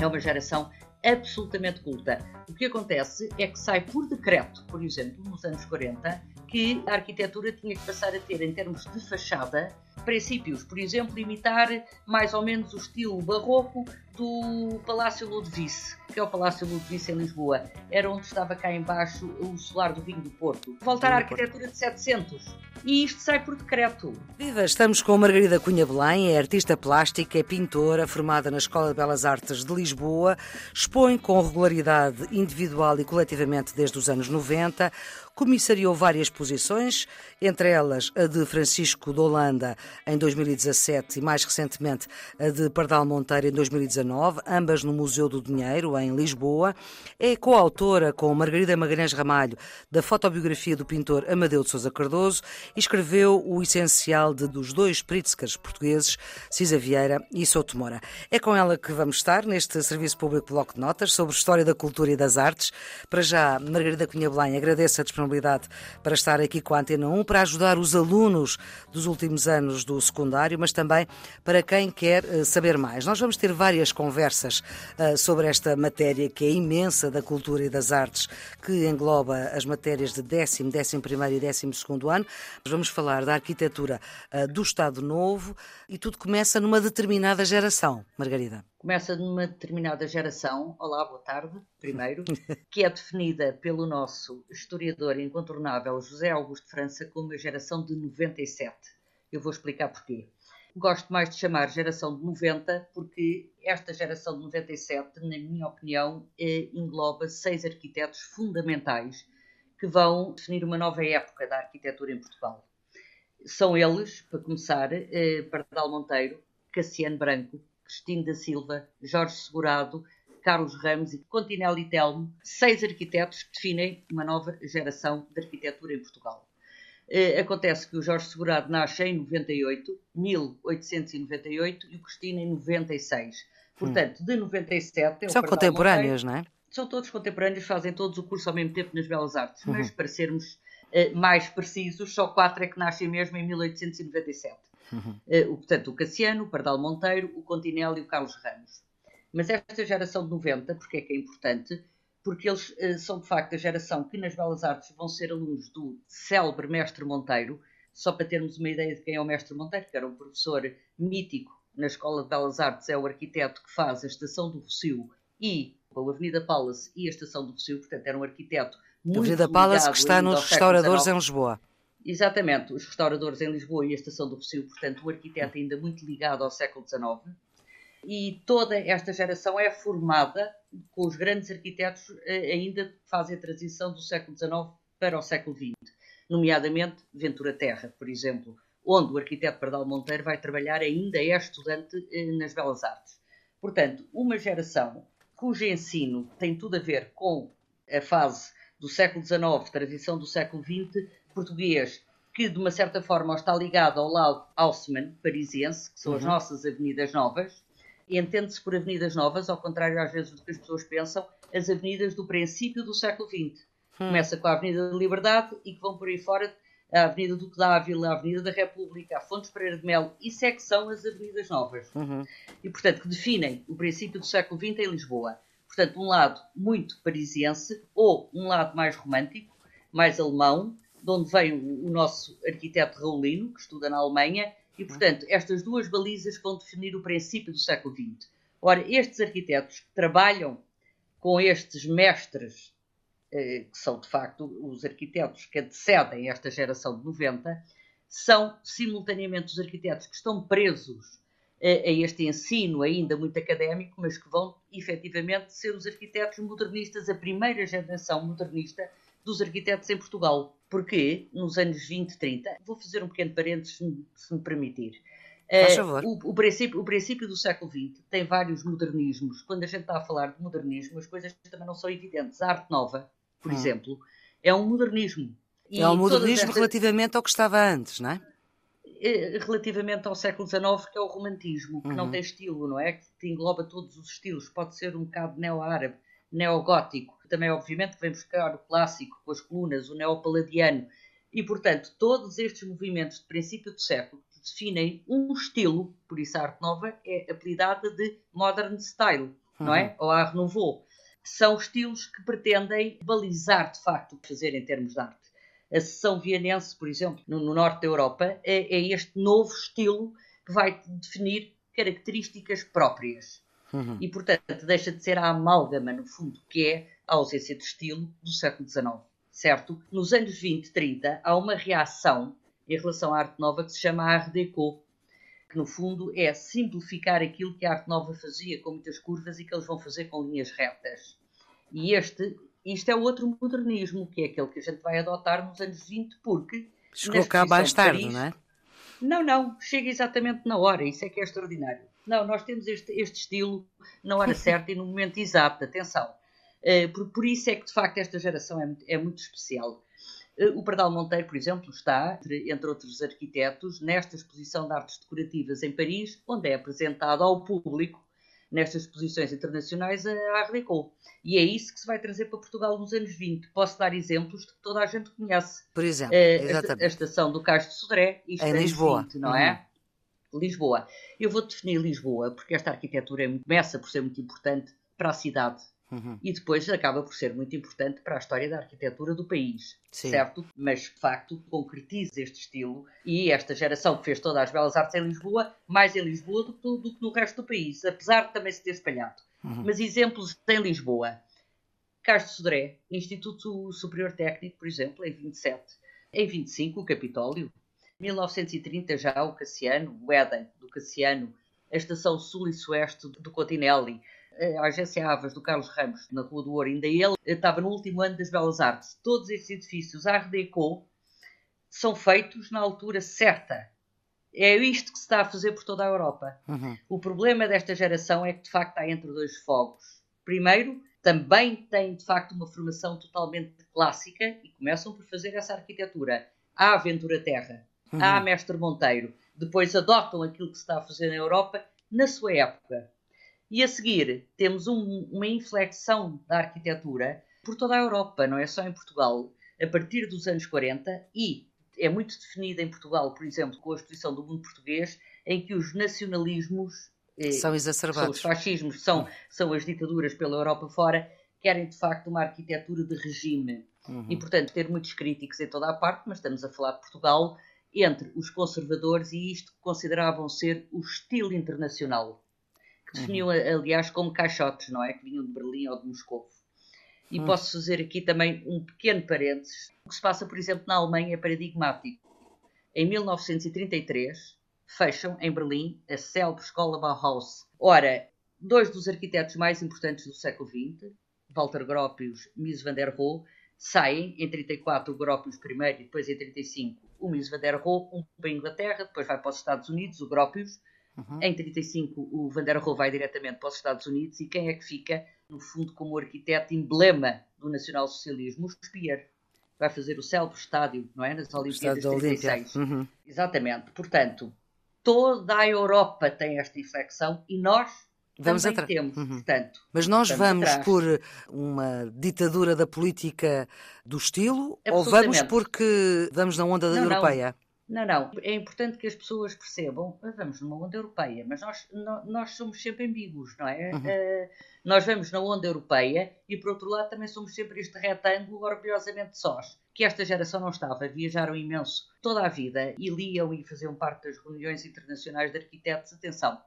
É uma geração absolutamente culta. O que acontece é que sai por decreto, por exemplo, nos anos 40, que a arquitetura tinha que passar a ter, em termos de fachada, princípios. Por exemplo, imitar mais ou menos o estilo barroco do Palácio Ludovice, que é o Palácio Ludovice em Lisboa. Era onde estava cá embaixo o solar do vinho do Porto. Voltar à arquitetura de 700. E isto sai por decreto. Viva! Estamos com Margarida Cunha Belém, é artista plástica, é pintora, formada na Escola de Belas Artes de Lisboa, expõe com regularidade individual e coletivamente desde os anos 90, comissariou várias exposições, entre elas a de Francisco de Holanda em 2017 e mais recentemente a de Pardal Monteiro em 2019, ambas no Museu do Dinheiro, em Lisboa. É coautora com Margarida Magalhães Ramalho da fotobiografia do pintor Amadeu de Sousa Cardoso e escreveu o essencial de dos dois Pritzkers portugueses, Cisa Vieira e Souto Moura. É com ela que vamos estar neste Serviço Público Bloco de Notas sobre História da Cultura e das Artes. Para já, Margarida Cunha Belém agradece a disponibilidade disponibilidade para estar aqui com a Antena 1, para ajudar os alunos dos últimos anos do secundário, mas também para quem quer eh, saber mais. Nós vamos ter várias conversas uh, sobre esta matéria que é imensa da cultura e das artes, que engloba as matérias de décimo, décimo primeiro e décimo segundo ano. Nós vamos falar da arquitetura uh, do Estado Novo e tudo começa numa determinada geração, Margarida começa numa determinada geração, olá, boa tarde, primeiro, que é definida pelo nosso historiador incontornável José Augusto França como a geração de 97. Eu vou explicar porquê. Gosto mais de chamar geração de 90 porque esta geração de 97, na minha opinião, eh, engloba seis arquitetos fundamentais que vão definir uma nova época da arquitetura em Portugal. São eles, para começar, eh, Pardal Monteiro, Cassiano Branco, Cristino da Silva, Jorge Segurado, Carlos Ramos e Continelli Telmo, seis arquitetos que definem uma nova geração de arquitetura em Portugal. Uh, acontece que o Jorge Segurado nasce em 98, 1898, e o Cristino em 96. Portanto, de 97... É São contemporâneos, não é? São todos contemporâneos, fazem todos o curso ao mesmo tempo nas Belas Artes, uhum. mas para sermos uh, mais precisos, só quatro é que nascem mesmo em 1897. Uhum. Uh, portanto, o Cassiano, o Pardal Monteiro, o Continelli e o Carlos Ramos. Mas esta geração de 90, porque é que é importante? Porque eles uh, são de facto a geração que nas Belas Artes vão ser alunos do célebre Mestre Monteiro, só para termos uma ideia de quem é o Mestre Monteiro, que era um professor mítico na Escola de Belas Artes, é o arquiteto que faz a Estação do Rocio e a Avenida Palace e a Estação do Rocio, portanto era um arquiteto muito Avenida Palace que está nos restauradores em Lisboa. Exatamente, os restauradores em Lisboa e a Estação do Rocio, portanto, o arquiteto ainda muito ligado ao século XIX. E toda esta geração é formada com os grandes arquitetos eh, ainda fazem a transição do século XIX para o século XX, nomeadamente Ventura Terra, por exemplo, onde o arquiteto Pardal Monteiro vai trabalhar ainda é estudante eh, nas Belas Artes. Portanto, uma geração cujo ensino tem tudo a ver com a fase do século XIX, transição do século XX, português que de uma certa forma está ligado ao lado Haussmann, parisiense, que são uhum. as nossas avenidas novas, entende-se por avenidas novas, ao contrário às vezes do que as pessoas pensam, as avenidas do princípio do século XX. Uhum. Começa com a Avenida da Liberdade e que vão por aí fora a Avenida Duque Dávila, a Avenida da República, a Fontes Pereira de Melo, isso é que são as avenidas novas. Uhum. E, portanto, que definem o princípio do século XX em Lisboa. Portanto, um lado muito parisiense ou um lado mais romântico, mais alemão, de onde vem o, nosso arquiteto Raulino, que estuda na Alemanha, e, portanto, estas duas balizas vão definir o princípio do século XX. Ora, estes arquitetos que trabalham com estes mestres, eh, que são de facto os arquitetos que antecedem esta geração de 90, são simultaneamente os arquitetos que estão presos eh, a este ensino ainda muito académico, mas que vão efetivamente ser os arquitetos modernistas, a primeira geração modernista dos arquitetos em Portugal. Porque nos anos 20, 30, vou fazer um pequeno parênteses, se me permitir. Uh, o, o, princípio, o princípio do século XX tem vários modernismos. Quando a gente está a falar de modernismo, as coisas também não são evidentes. A arte nova, por hum. exemplo, é um modernismo. E é um modernismo relativamente ao que estava antes, não é? Eh, relativamente ao século XIX, que é o romantismo, que uhum. não tem estilo, não é? Que engloba todos os estilos. Pode ser um bocado neo-árabe, neogótico, também obviamente vem buscar o clássico com as colunas, o neopaladiano, e portanto todos estes movimentos de princípio do século definem um estilo, por isso a arte nova é apelidada de modern style, uhum. não é? Ou art nouveau. São estilos que pretendem balizar de facto o que fazer em termos de arte. A sessão vienense, por exemplo, no, no norte da Europa, é, é, este novo estilo que vai definir características próprias. Uhum. E, portanto, deixa de ser a amálgama, no fundo, que é a ausência de estilo do século XIX. Certo? Nos anos 20, 30, há uma reação em relação à arte nova que se chama Art Deco, que no fundo é simplificar aquilo que a arte nova fazia com muitas curvas e que eles vão fazer com linhas retas. E este, isto é outro modernismo, que é aquele que a gente vai adotar nos anos 20, porque. Chegou cá mais tarde, Paris, não é? Não, não, chega exatamente na hora, isso é que é extraordinário. Não, nós temos este, este estilo na hora certa e no momento exato, atenção. Uh, por, por, isso é que, de facto, esta geração é, é muito especial. Uh, o Pardal Monteiro, por exemplo, está, entre, outros arquitetos, nesta exposição de artes decorativas em Paris, onde é apresentado ao público nestas exposições internacionais a Art Deco. E é isso que se vai trazer para Portugal nos anos 20. Posso dar exemplos de que toda a gente conhece. Por exemplo, uh, a, a, estação do Cais de Sodré. Isto em Lisboa. 20, não é? uhum. Lisboa. Eu vou definir Lisboa porque esta arquitetura é começa por ser muito importante para a cidade Uhum. E depois acaba por ser muito importante para a história da arquitetura do país, Sim. certo? Mas de facto concretiza este estilo e esta geração que fez todas as belas artes em Lisboa, mais em Lisboa do que, do que no resto do país, apesar de também se ter espalhado. Uhum. Mas exemplos em Lisboa: Castro Sodré, Instituto Superior Técnico, por exemplo, em 27. Em 25, o Capitólio. 1930 já o Cassiano, o Éden do Cassiano, a Estação Sul e Sueste do Continelli a Agência Avas do Carlos Ramos, na Rua do Ouro, ainda ele estava no último ano das Belas Artes. Todos estes edifícios Art Deco são feitos na altura certa. É isto que se está a fazer por toda a Europa. Uhum. O problema desta geração é que, de facto, está entre dois fogos. Primeiro, também tem, de facto, uma formação totalmente clássica e começam por fazer essa arquitetura. Há Aventura Terra, uhum. há Mestre Monteiro. Depois adotam aquilo que se está a fazer na Europa na sua época. E a seguir temos um, uma inflexão da arquitetura por toda a Europa, não é só em Portugal, a partir dos anos 40 e é muito definida em Portugal, por exemplo, com a exposição do mundo português, em que os nacionalismos eh, são exacerbados. São os fascismos, são, são as ditaduras pela Europa fora, querem de facto uma arquitetura de regime. Uhum. E, portanto, ter muitos críticos em toda a parte, mas estamos a falar de Portugal, entre os conservadores e isto que consideravam ser o estilo internacional que definiam, uhum. aliás, como caixotes, não é? Que vinham de Berlim ou de Moscou. E uhum. posso fazer aqui também um pequeno parênteses. O que se passa, por exemplo, na Alemanha é paradigmático. Em 1933, fecham em Berlim a célebre escola Bauhaus. Ora, dois dos arquitetos mais importantes do século XX, Walter Gropius e Mies van der Rohe, saem em 34 o Gropius primeiro e depois em 35 o Mies van der Rohe, um para a Inglaterra, depois vai para os Estados Unidos, o Gropius, Uhum. Em 35, o Van der Rohe vai diretamente para os Estados Unidos e quem é que fica, no fundo, como arquiteto emblema do nacionalsocialismo? O Speer. Vai fazer o célebre estádio, não é? Nas Olimpíadas de 36. Uhum. Exatamente. Portanto, toda a Europa tem esta inflexão e nós Vamos também temos, uhum. portanto. Mas nós vamos atrás. por uma ditadura da política do estilo ou vamos porque vamos na onda não, europeia? Não. Não, não. É importante que as pessoas percebam, vamos numa onda europeia, mas nós, nós somos sempre ambíguos, não é? Uhum. Uh, nós vamos na onda europeia e, por outro lado, também somos sempre este retângulo orgulhosamente sós. Que esta geração não estava, viajaram imenso toda a vida e liam e faziam parte das reuniões internacionais de arquitetos. Atenção,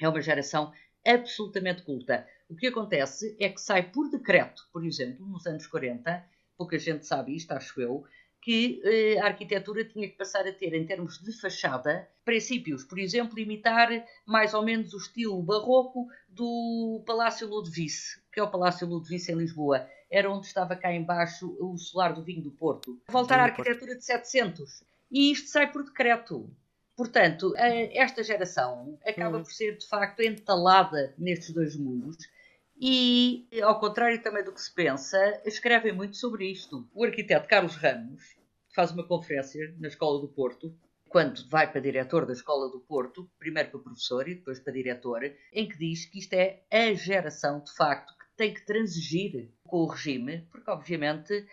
é uma geração absolutamente culta. O que acontece é que sai por decreto, por exemplo, nos anos 40, pouca gente sabe isto, acho eu, que eh, a arquitetura tinha que passar a ter, em termos de fachada, princípios. Por exemplo, imitar mais ou menos o estilo barroco do Palácio Ludovice, que é o Palácio Ludovice em Lisboa. Era onde estava cá embaixo o solar do vinho do Porto. Voltar à arquitetura de 700. E isto sai por decreto. Portanto, esta geração acaba hum. por ser, de facto, entalada nestes dois mundos e, ao contrário também do que se pensa, escrevem muito sobre isto. O arquiteto Carlos Ramos faz uma conferência na Escola do Porto, quando vai para diretor da Escola do Porto, primeiro para professor e depois para diretor, em que diz que isto é a geração, de facto, que tem que transigir com o regime, porque obviamente,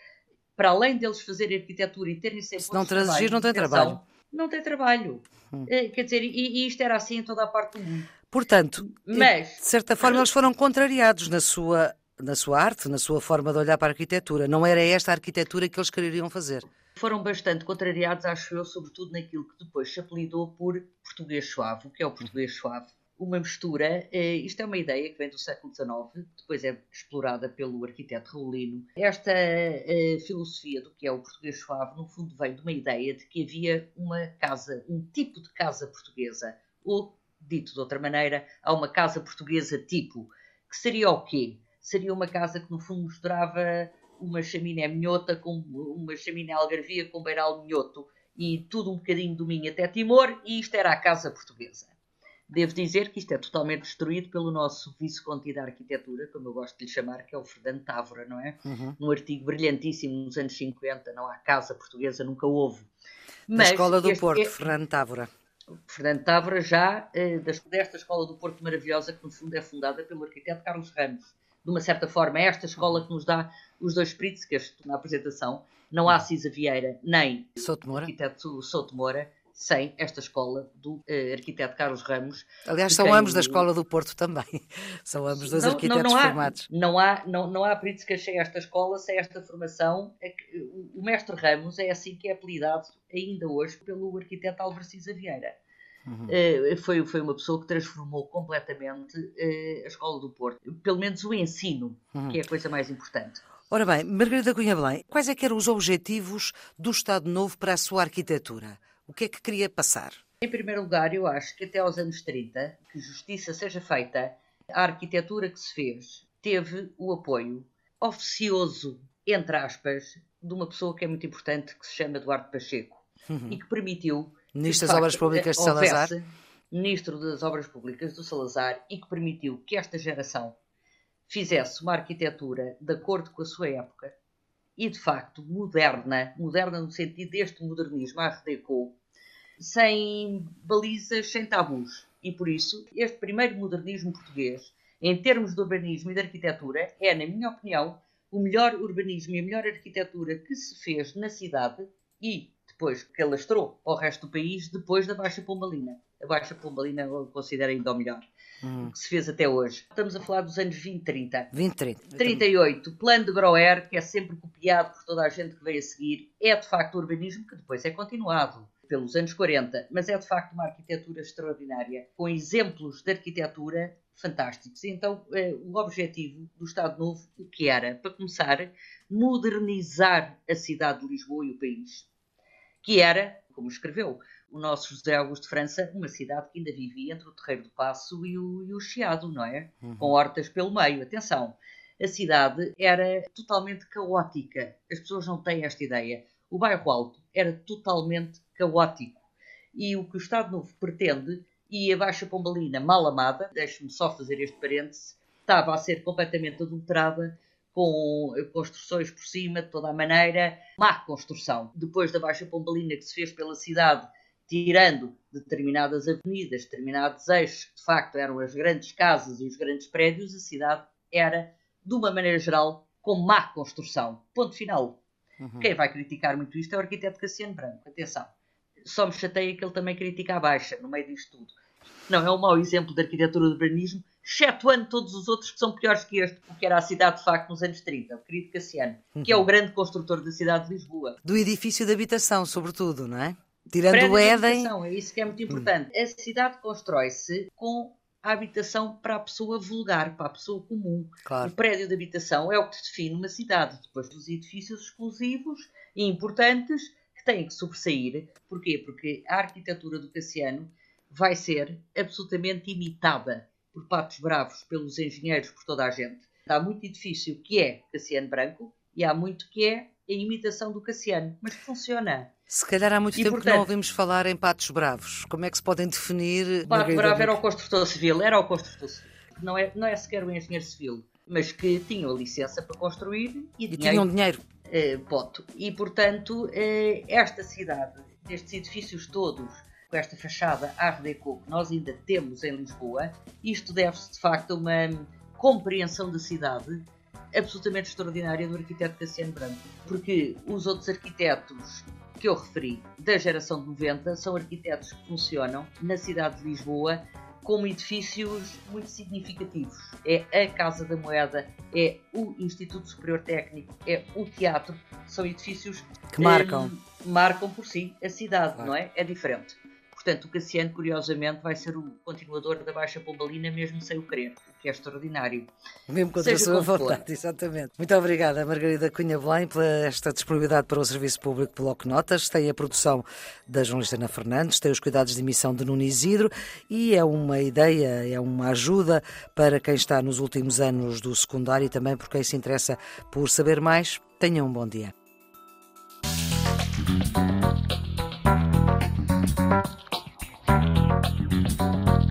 para além deles fazerem arquitetura e terem sempre. Se não transigir, não tem trabalho. Não tem trabalho. Hum. Eh, quer dizer, e, e, isto era assim em toda a parte do mundo. Portanto, Mas, de certa forma, eles foram contrariados na sua, na sua arte, na sua forma de olhar para a arquitetura. Não era esta a arquitetura que eles queriam fazer. Foram bastante contrariados, acho eu, sobretudo naquilo que depois se apelidou por português suave. O que é o português suave? Uma mistura, eh, isto é uma ideia que vem do século XIX, depois é explorada pelo arquiteto Raulino. Esta eh, filosofia do que é o português suave, no fundo, vem de uma ideia de que havia uma casa, um tipo de casa portuguesa, ou dito de outra maneira, há uma casa portuguesa tipo, que seria o quê? Seria uma casa que no fundo mostrava uma chaminé minhota, com uma chaminé algarvia com beiral minhoto e tudo um bocadinho do Minho até Timor, e isto era a casa portuguesa. Devo dizer que isto é totalmente destruído pelo nosso vice-conde da arquitetura, como eu gosto de lhe chamar, que é o Fernando Távora, não é? Uhum. Num artigo brilhantíssimo nos anos 50, não há casa portuguesa, nunca houve. Mas Na Escola do Porto, é... Fernando Távora. Fernando Távora já eh, desta Escola do Porto maravilhosa, que no fundo é fundada pelo arquiteto Carlos Ramos. De uma certa forma, é esta escola que nos dá os dois Pritzkers na apresentação. Não há Cisa Vieira nem Souto Moura. arquiteto Souto Moura sem esta escola do uh, arquiteto Carlos Ramos. Aliás, são ambos da Escola do Porto também. São ambos dois não, arquitetos não, não há, formados. Não há, não, não há Pritzkers sem esta escola, sem esta formação. É que, o, o mestre Ramos é assim que é apelidado ainda hoje pelo arquiteto Álvaro Cisa Vieira. Uhum. Uh, foi, foi uma pessoa que transformou completamente uh, a Escola do Porto. Pelo menos o ensino, uhum. que é a coisa mais importante. Ora bem, Margarida Cunha Belém, quais é que eram os objetivos do Estado Novo para a sua arquitetura? O que é que queria passar? Em primeiro lugar, eu acho que até aos anos 30, que justiça seja feita, a arquitetura que se fez teve o apoio oficioso, entre aspas, de uma pessoa que é muito importante, que se chama Eduardo Pacheco, uhum. e que permitiu. Ministro das Obras Públicas de Salazar. Ministro das Obras Públicas do Salazar e que permitiu que esta geração fizesse uma arquitetura de acordo com a sua época, e de facto moderna, moderna no sentido deste modernismo Art Deco, sem balizas, sem tabus. E por isso, este primeiro modernismo português, em termos de urbanismo e de arquitetura, é, na minha opinião, o melhor urbanismo e a melhor arquitetura que se fez na cidade e depois que alastrou ao resto do país depois da Baixa Pombalina. A Baixa Pombalina eu considero ainda o melhor hum. que se fez até hoje. Estamos a falar dos anos 20, 30. 20, 30. 38, plano de Groer, que é sempre copiado por toda a gente que veio a seguir, é de facto urbanismo que depois é continuado pelos anos 40, mas é de facto uma arquitetura extraordinária, com exemplos de arquitetura fantásticos. Então, eh, o objetivo do Estado Novo, o que era? Para começar, modernizar a cidade de Lisboa e o país. Que era, como escreveu, o nosso José Augusto de França, uma cidade que ainda vivia entre o Terreiro do Passo e o, e o Chiado, não é? Uhum. Com hortas pelo meio. Atenção, a cidade era totalmente caótica. As pessoas não têm esta ideia. O bairro Alto era totalmente caótico. E o que o Estado Novo pretende, e a Baixa Pombalina, mal amada, deixe-me só fazer este parêntese, estava a ser completamente adulterada com construções por cima, de toda a maneira, má construção. Depois da Baixa Pombalina que se fez pela cidade tirando determinadas avenidas, determinados eixos, que de facto eram as grandes casas e os grandes prédios, a cidade era, de uma maneira geral, com má construção. Ponto final. Uhum. Quem vai criticar muito isto é o arquiteto Cassiano Branco. Atenção. Só me chateia que ele também critica a baixa, no meio disto tudo. Não, é um mau exemplo de arquitetura do urbanismo, excetuando todos os outros que são piores que este, porque era a cidade de facto nos anos 30, o querido Cassiano, que é o uhum. grande construtor da cidade de Lisboa. Do edifício de habitação, sobretudo, não é? Tirando o Éden. É isso que é muito importante. Hum. A cidade constrói-se com a habitação para a pessoa vulgar, para a pessoa comum. Claro. O prédio de habitação é o que define uma cidade. Depois dos edifícios exclusivos e importantes que têm que sobressair. Porquê? Porque a arquitetura do Cassiano vai ser absolutamente imitada por patos bravos, pelos engenheiros, por toda a gente. Há muito edifício que é Cassiano Branco e há muito que é a imitação do Cassiano, mas funciona. Se calhar há muito e, tempo portanto, que não ouvimos falar em patos bravos. Como é que se podem definir? O pato bravo era o construtor civil, era o construtor civil. Não é, não é sequer o engenheiro civil, mas que tinha a licença para construir e, e tinham dinheiro. Uh, voto. E, portanto, uh, esta cidade, destes edifícios todos, com esta fachada Art Deco que nós ainda temos em Lisboa, isto deve-se, de facto, a uma compreensão da cidade absolutamente extraordinária do arquiteto Cassiano Branco. Porque os outros arquitetos que eu referi, da geração de 90, são arquitetos que funcionam na cidade de Lisboa como edifícios muito significativos. É a Casa da Moeda, é o Instituto Superior Técnico, é o teatro. São edifícios que marcam, um, marcam por si a cidade, não é? É diferente. Portanto, o Cassiano, curiosamente, vai ser o continuador da Baixa Pombalina, mesmo sem o querer, o que é extraordinário. Mesmo contra Seja a sua vontade, for. exatamente. Muito obrigada, Margarida Cunha Belém, por esta disponibilidade para o Serviço Público Bloco Notas. Tem a produção da jornalista Ana Fernandes, tem os cuidados de emissão de Nuno Isidro e é uma ideia, é uma ajuda para quem está nos últimos anos do secundário e também por quem se interessa por saber mais. Tenha um bom dia. Thank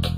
you.